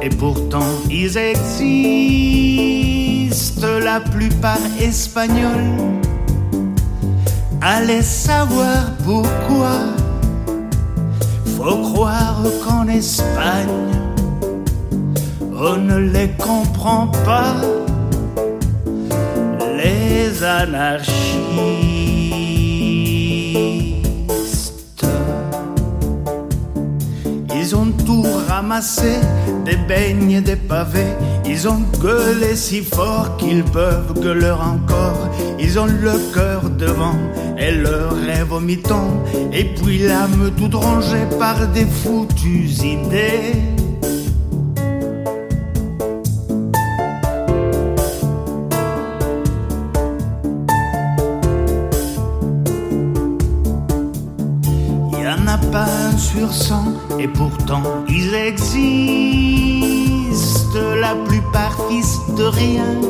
et pourtant ils existent, la plupart espagnols. Allez savoir pourquoi. Faut croire qu'en Espagne, on ne les comprend pas, les anarchistes. Ils ont tout ramassé, des beignes, des pavés. Ils ont gueulé si fort qu'ils peuvent gueuler encore. Ils ont le cœur devant et le rêve au. Et puis l'âme toute rongée par des foutues idées. Et pourtant ils existent, la plupart fils de rien,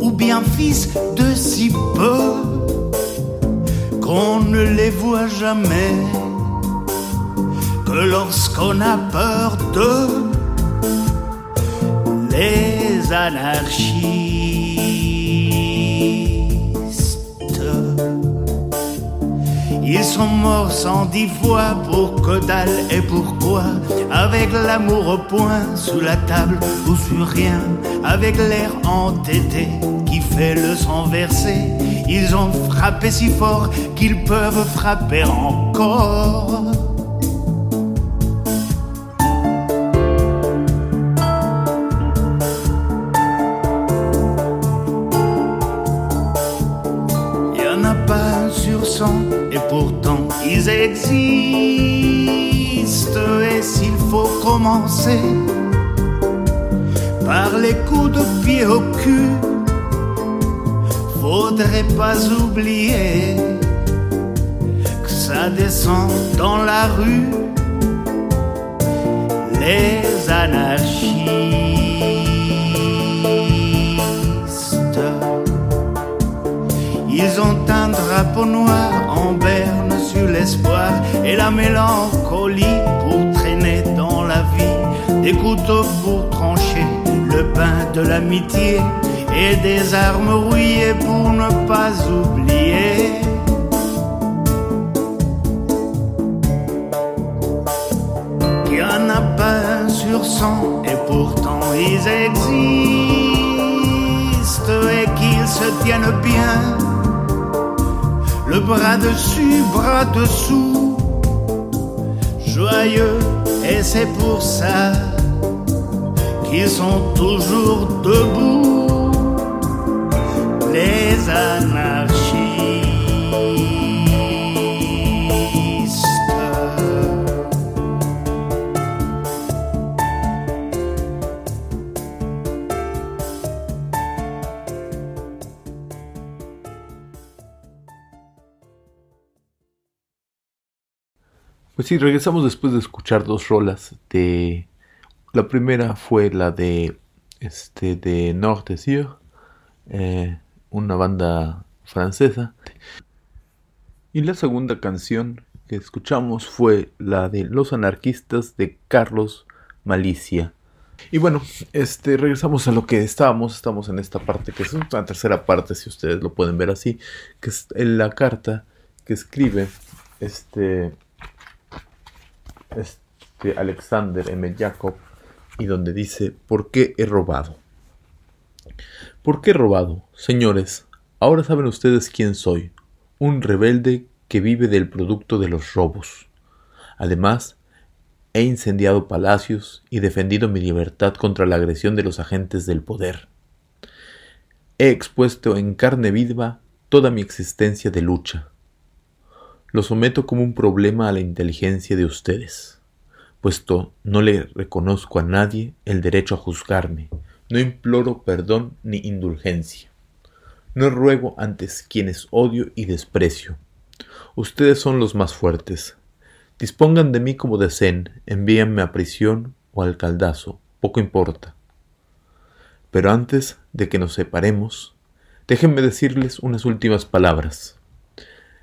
ou bien fils de si peu. Qu'on ne les voit jamais, que lorsqu'on a peur d'eux, les anarchistes. Ils sont morts cent dix fois pour que dalle et pourquoi Avec l'amour au point, sous la table ou sur rien. Avec l'air entêté qui fait le sang versé Ils ont frappé si fort qu'ils peuvent frapper encore ils existent. Et s'il faut commencer par les coups de pied au cul, faudrait pas oublier que ça descend dans la rue. Les anarchistes. Ils ont un drapeau noir en berne sur l'espoir et la mélancolie pour traîner dans la vie, des couteaux pour trancher le pain de l'amitié et des armes rouillées pour ne pas oublier. qu'il y en a pas un sur cent et pourtant ils existent et qu'ils se tiennent bien le bras dessus, bras dessous, joyeux, et c'est pour ça qu'ils sont toujours debout, les anarchistes. Pues sí, regresamos después de escuchar dos rolas de... La primera fue la de... Este, de Nord eh, una banda francesa. Y la segunda canción que escuchamos fue la de Los Anarquistas de Carlos Malicia. Y bueno, este, regresamos a lo que estábamos. Estamos en esta parte, que es una tercera parte, si ustedes lo pueden ver así, que es en la carta que escribe este este Alexander M. Jacob y donde dice ¿Por qué he robado? ¿Por qué he robado? Señores, ahora saben ustedes quién soy, un rebelde que vive del producto de los robos. Además, he incendiado palacios y defendido mi libertad contra la agresión de los agentes del poder. He expuesto en carne viva toda mi existencia de lucha. Lo someto como un problema a la inteligencia de ustedes, puesto no le reconozco a nadie el derecho a juzgarme, no imploro perdón ni indulgencia, no ruego antes quienes odio y desprecio. Ustedes son los más fuertes. Dispongan de mí como deseen, envíenme a prisión o al caldazo, poco importa. Pero antes de que nos separemos, déjenme decirles unas últimas palabras.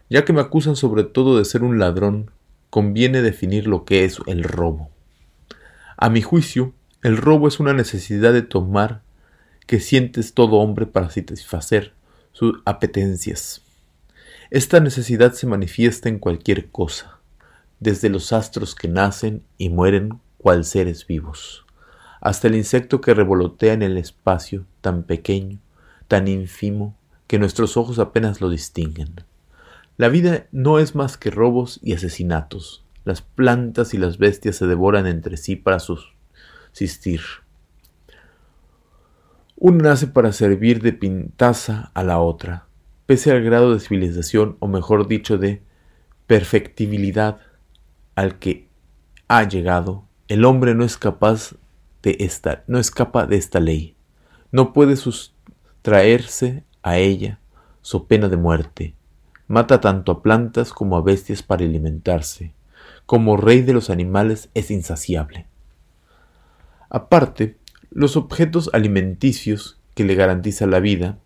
Ya que me acusan sobre todo de ser un ladrón, conviene definir lo que es el robo. A mi juicio, el robo es una necesidad de tomar que sientes todo hombre para satisfacer sus apetencias. Esta necesidad se manifiesta en cualquier cosa, desde los astros que nacen y mueren cual seres vivos, hasta el insecto que revolotea en el espacio tan pequeño, tan ínfimo, que nuestros ojos apenas lo distinguen. La vida no es más que robos y asesinatos. Las plantas y las bestias se devoran entre sí para subsistir. Una nace para servir de pintaza a la otra, pese al grado de civilización, o mejor dicho, de perfectibilidad al que ha llegado, el hombre no es capaz de esta, no escapa de esta ley, no puede sustraerse a ella, so pena de muerte. Mata tanto a plantas como a bestias para alimentarse. Como rey de los animales es insaciable. Aparte, los objetos alimenticios que le garantiza la vida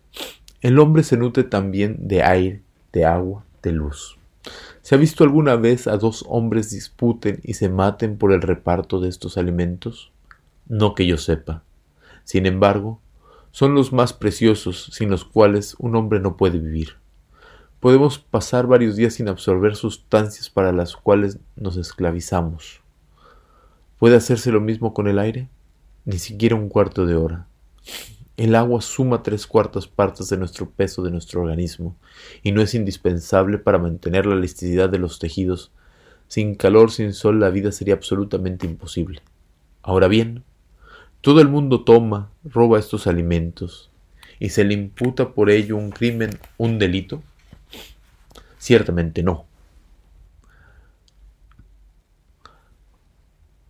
el hombre se nutre también de aire, de agua, de luz. ¿Se ha visto alguna vez a dos hombres disputen y se maten por el reparto de estos alimentos? No que yo sepa. Sin embargo, son los más preciosos sin los cuales un hombre no puede vivir. Podemos pasar varios días sin absorber sustancias para las cuales nos esclavizamos. ¿Puede hacerse lo mismo con el aire? Ni siquiera un cuarto de hora. El agua suma tres cuartas partes de nuestro peso de nuestro organismo y no es indispensable para mantener la elasticidad de los tejidos. Sin calor, sin sol, la vida sería absolutamente imposible. Ahora bien, todo el mundo toma, roba estos alimentos y se le imputa por ello un crimen, un delito. Ciertamente no.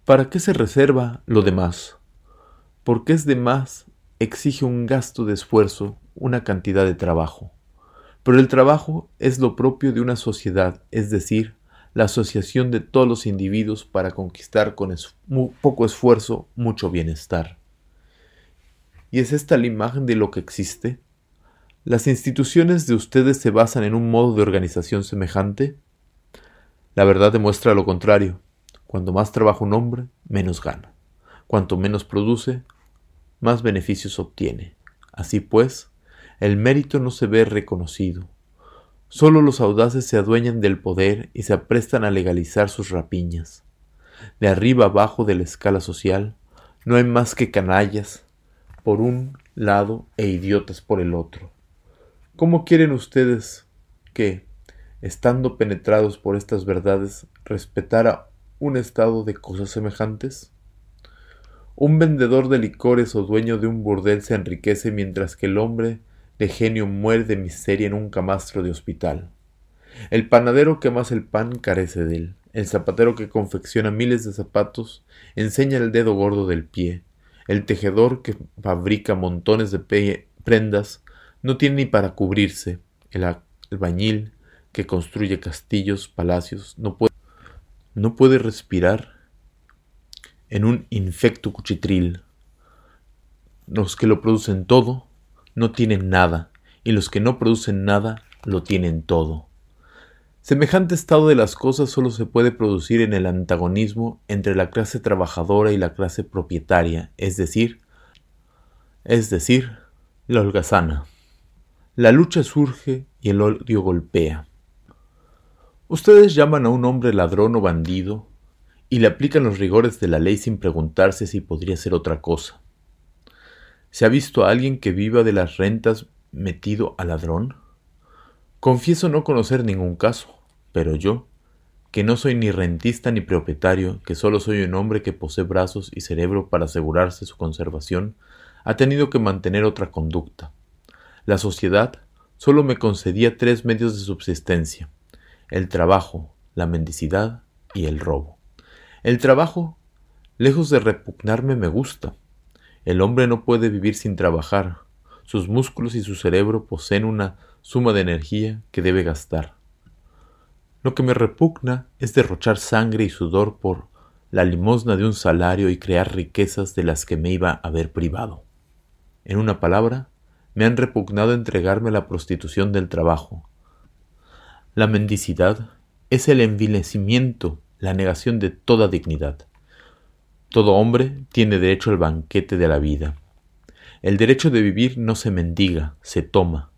¿Para qué se reserva lo demás? Porque es de más exige un gasto de esfuerzo, una cantidad de trabajo. Pero el trabajo es lo propio de una sociedad, es decir, la asociación de todos los individuos para conquistar con poco esfuerzo mucho bienestar. ¿Y es esta la imagen de lo que existe? ¿Las instituciones de ustedes se basan en un modo de organización semejante? La verdad demuestra lo contrario. Cuanto más trabaja un hombre, menos gana. Cuanto menos produce, más beneficios obtiene. Así pues, el mérito no se ve reconocido. Solo los audaces se adueñan del poder y se aprestan a legalizar sus rapiñas. De arriba abajo de la escala social, no hay más que canallas por un lado e idiotas por el otro. ¿Cómo quieren ustedes que, estando penetrados por estas verdades, respetara un estado de cosas semejantes? Un vendedor de licores o dueño de un burdel se enriquece mientras que el hombre de genio muere de miseria en un camastro de hospital. El panadero que amasa el pan carece de él. El zapatero que confecciona miles de zapatos enseña el dedo gordo del pie. El tejedor que fabrica montones de prendas no tiene ni para cubrirse. El albañil que construye castillos, palacios, no puede, respirar en un infecto cuchitril. Los que lo producen todo no tienen nada, y los que no producen nada lo tienen todo. Semejante estado de las cosas solo se puede producir en el antagonismo entre la clase trabajadora y la clase propietaria, es decir, es decir, la holgazana. La lucha surge y el odio golpea. Ustedes llaman a un hombre ladrón o bandido y le aplican los rigores de la ley sin preguntarse si podría ser otra cosa. ¿Se ha visto a alguien que viva de las rentas metido a ladrón? Confieso no conocer ningún caso, pero yo, que no soy ni rentista ni propietario, que solo soy un hombre que posee brazos y cerebro para asegurarse su conservación, ha tenido que mantener otra conducta. La sociedad solo me concedía tres medios de subsistencia el trabajo, la mendicidad y el robo. El trabajo, lejos de repugnarme, me gusta. El hombre no puede vivir sin trabajar. Sus músculos y su cerebro poseen una suma de energía que debe gastar. Lo que me repugna es derrochar sangre y sudor por la limosna de un salario y crear riquezas de las que me iba a haber privado. En una palabra, me han repugnado entregarme a la prostitución del trabajo. La mendicidad es el envilecimiento, la negación de toda dignidad. Todo hombre tiene derecho al banquete de la vida. El derecho de vivir no se mendiga, se toma.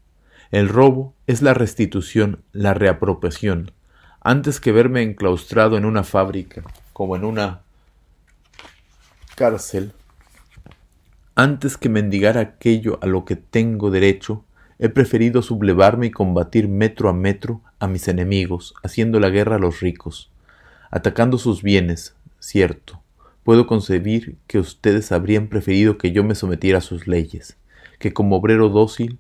El robo es la restitución, la reapropiación. Antes que verme enclaustrado en una fábrica, como en una cárcel, antes que mendigar aquello a lo que tengo derecho, he preferido sublevarme y combatir metro a metro a mis enemigos, haciendo la guerra a los ricos, atacando sus bienes, cierto. Puedo concebir que ustedes habrían preferido que yo me sometiera a sus leyes, que como obrero dócil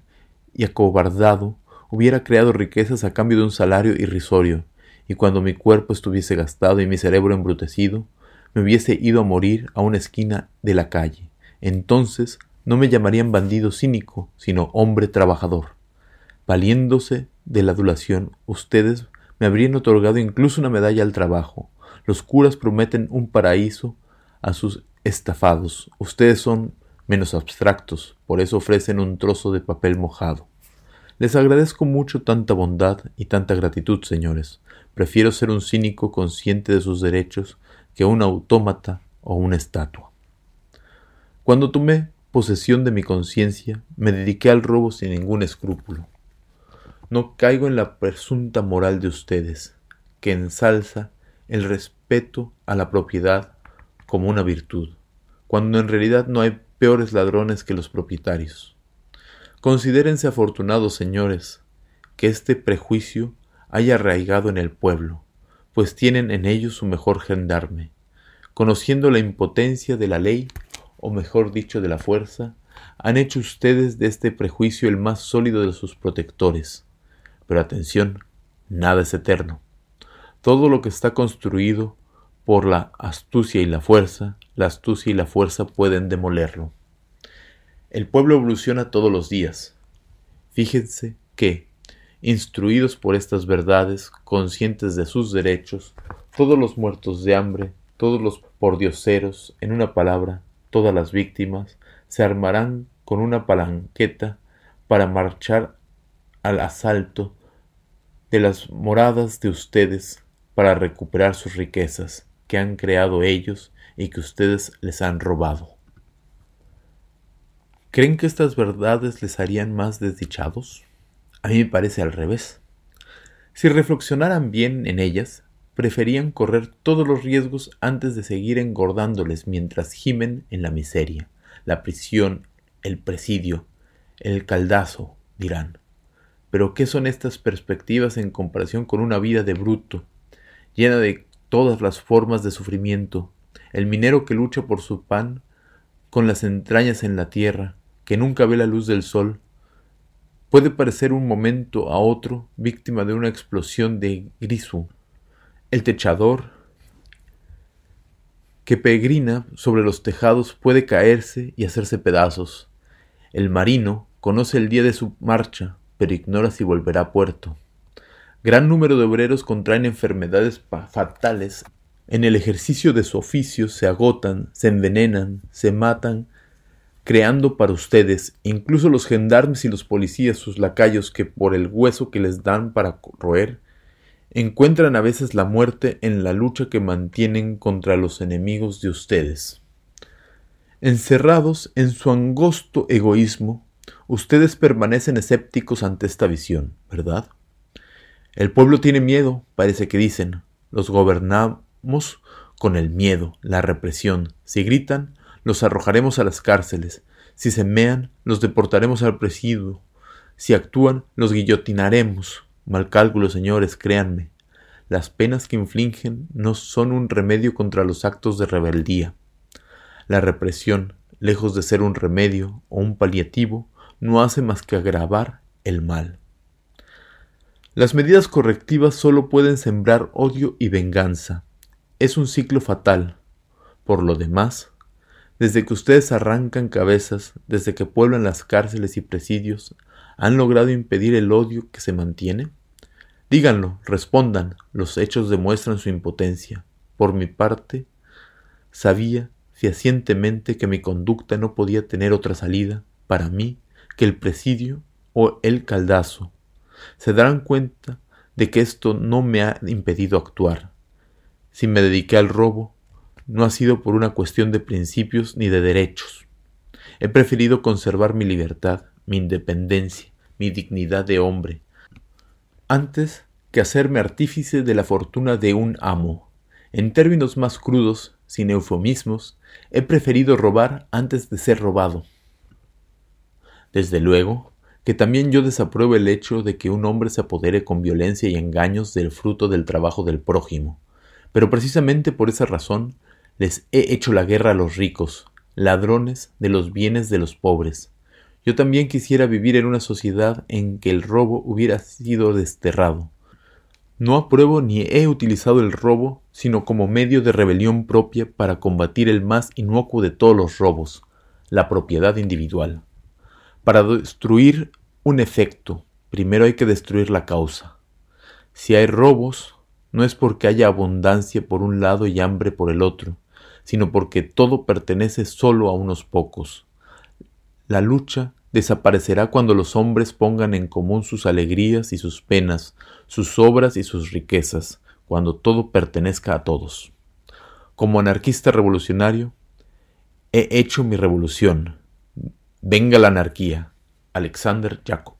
y acobardado hubiera creado riquezas a cambio de un salario irrisorio, y cuando mi cuerpo estuviese gastado y mi cerebro embrutecido, me hubiese ido a morir a una esquina de la calle. Entonces no me llamarían bandido cínico, sino hombre trabajador. Valiéndose de la adulación, ustedes me habrían otorgado incluso una medalla al trabajo. Los curas prometen un paraíso a sus estafados. Ustedes son menos abstractos, por eso ofrecen un trozo de papel mojado. Les agradezco mucho tanta bondad y tanta gratitud, señores. Prefiero ser un cínico consciente de sus derechos que un autómata o una estatua. Cuando tomé posesión de mi conciencia, me dediqué al robo sin ningún escrúpulo. No caigo en la presunta moral de ustedes, que ensalza el respeto a la propiedad como una virtud, cuando en realidad no hay peores ladrones que los propietarios. Considérense afortunados, señores, que este prejuicio haya arraigado en el pueblo, pues tienen en ellos su mejor gendarme. Conociendo la impotencia de la ley, o mejor dicho de la fuerza, han hecho ustedes de este prejuicio el más sólido de sus protectores. Pero atención, nada es eterno. Todo lo que está construido por la astucia y la fuerza, la astucia y la fuerza pueden demolerlo. El pueblo evoluciona todos los días. Fíjense que, instruidos por estas verdades, conscientes de sus derechos, todos los muertos de hambre, todos los pordioseros, en una palabra, todas las víctimas, se armarán con una palanqueta para marchar al asalto de las moradas de ustedes para recuperar sus riquezas que han creado ellos y que ustedes les han robado. ¿Creen que estas verdades les harían más desdichados? A mí me parece al revés. Si reflexionaran bien en ellas, preferían correr todos los riesgos antes de seguir engordándoles mientras gimen en la miseria, la prisión, el presidio, el caldazo, dirán. Pero ¿qué son estas perspectivas en comparación con una vida de bruto, llena de todas las formas de sufrimiento, el minero que lucha por su pan con las entrañas en la tierra, que nunca ve la luz del sol, puede parecer un momento a otro víctima de una explosión de grisu el techador que peregrina sobre los tejados puede caerse y hacerse pedazos. El marino conoce el día de su marcha, pero ignora si volverá a puerto. Gran número de obreros contraen enfermedades fatales. En el ejercicio de su oficio se agotan, se envenenan, se matan, creando para ustedes, incluso los gendarmes y los policías, sus lacayos, que por el hueso que les dan para roer, encuentran a veces la muerte en la lucha que mantienen contra los enemigos de ustedes. Encerrados en su angosto egoísmo, ustedes permanecen escépticos ante esta visión, ¿verdad? El pueblo tiene miedo, parece que dicen. Los gobernamos con el miedo, la represión. Si gritan, los arrojaremos a las cárceles. Si se mean, los deportaremos al presidio. Si actúan, los guillotinaremos. Mal cálculo, señores, créanme. Las penas que infligen no son un remedio contra los actos de rebeldía. La represión, lejos de ser un remedio o un paliativo, no hace más que agravar el mal. Las medidas correctivas solo pueden sembrar odio y venganza. Es un ciclo fatal. Por lo demás, desde que ustedes arrancan cabezas, desde que pueblan las cárceles y presidios, ¿Han logrado impedir el odio que se mantiene? Díganlo, respondan, los hechos demuestran su impotencia. Por mi parte, sabía fehacientemente que mi conducta no podía tener otra salida para mí que el presidio o el caldazo. Se darán cuenta de que esto no me ha impedido actuar. Si me dediqué al robo, no ha sido por una cuestión de principios ni de derechos. He preferido conservar mi libertad, mi independencia, mi dignidad de hombre, antes que hacerme artífice de la fortuna de un amo. En términos más crudos, sin eufemismos, he preferido robar antes de ser robado. Desde luego, que también yo desapruebo el hecho de que un hombre se apodere con violencia y engaños del fruto del trabajo del prójimo. Pero precisamente por esa razón les he hecho la guerra a los ricos, ladrones de los bienes de los pobres. Yo también quisiera vivir en una sociedad en que el robo hubiera sido desterrado. No apruebo ni he utilizado el robo sino como medio de rebelión propia para combatir el más inocuo de todos los robos, la propiedad individual. Para destruir un efecto, primero hay que destruir la causa. Si hay robos, no es porque haya abundancia por un lado y hambre por el otro, sino porque todo pertenece solo a unos pocos. La lucha desaparecerá cuando los hombres pongan en común sus alegrías y sus penas, sus obras y sus riquezas, cuando todo pertenezca a todos. Como anarquista revolucionario, he hecho mi revolución, Venga la anarquía. Alexander Jacob.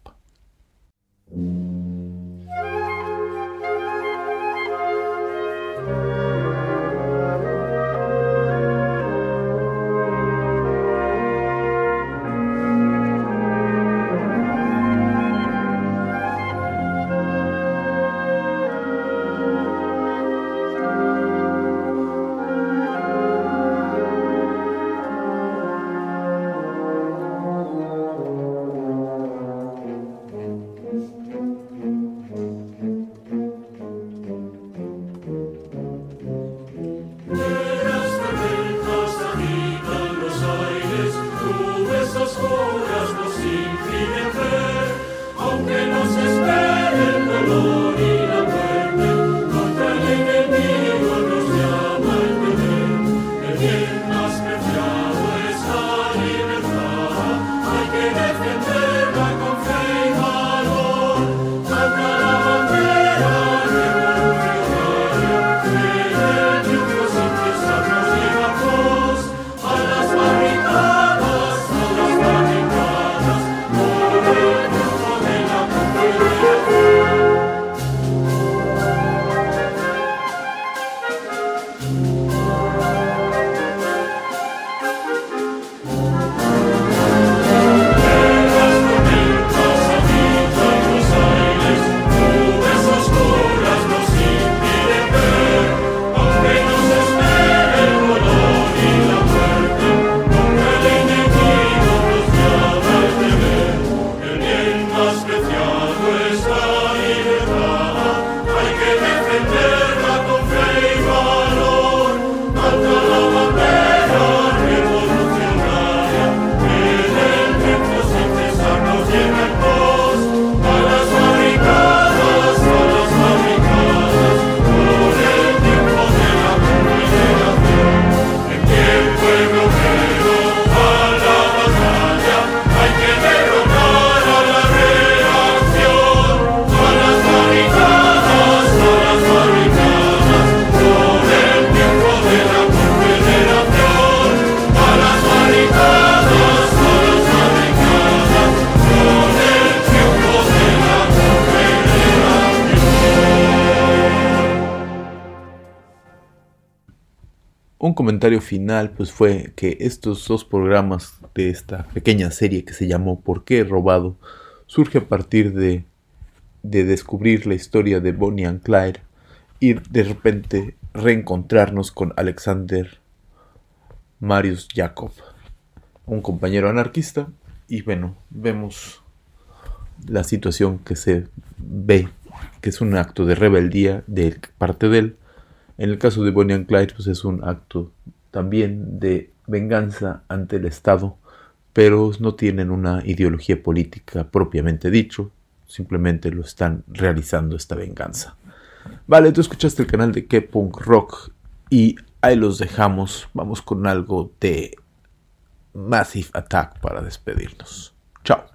Comentario final pues fue que estos dos programas de esta pequeña serie que se llamó ¿Por qué he robado? surge a partir de, de descubrir la historia de Bonnie and Clyde y de repente reencontrarnos con Alexander Marius Jacob, un compañero anarquista y bueno, vemos la situación que se ve que es un acto de rebeldía de parte de él en el caso de Bonnie and Clyde, pues es un acto también de venganza ante el Estado, pero no tienen una ideología política propiamente dicho, simplemente lo están realizando esta venganza. Vale, tú escuchaste el canal de K-Punk Rock y ahí los dejamos. Vamos con algo de Massive Attack para despedirnos. Chao.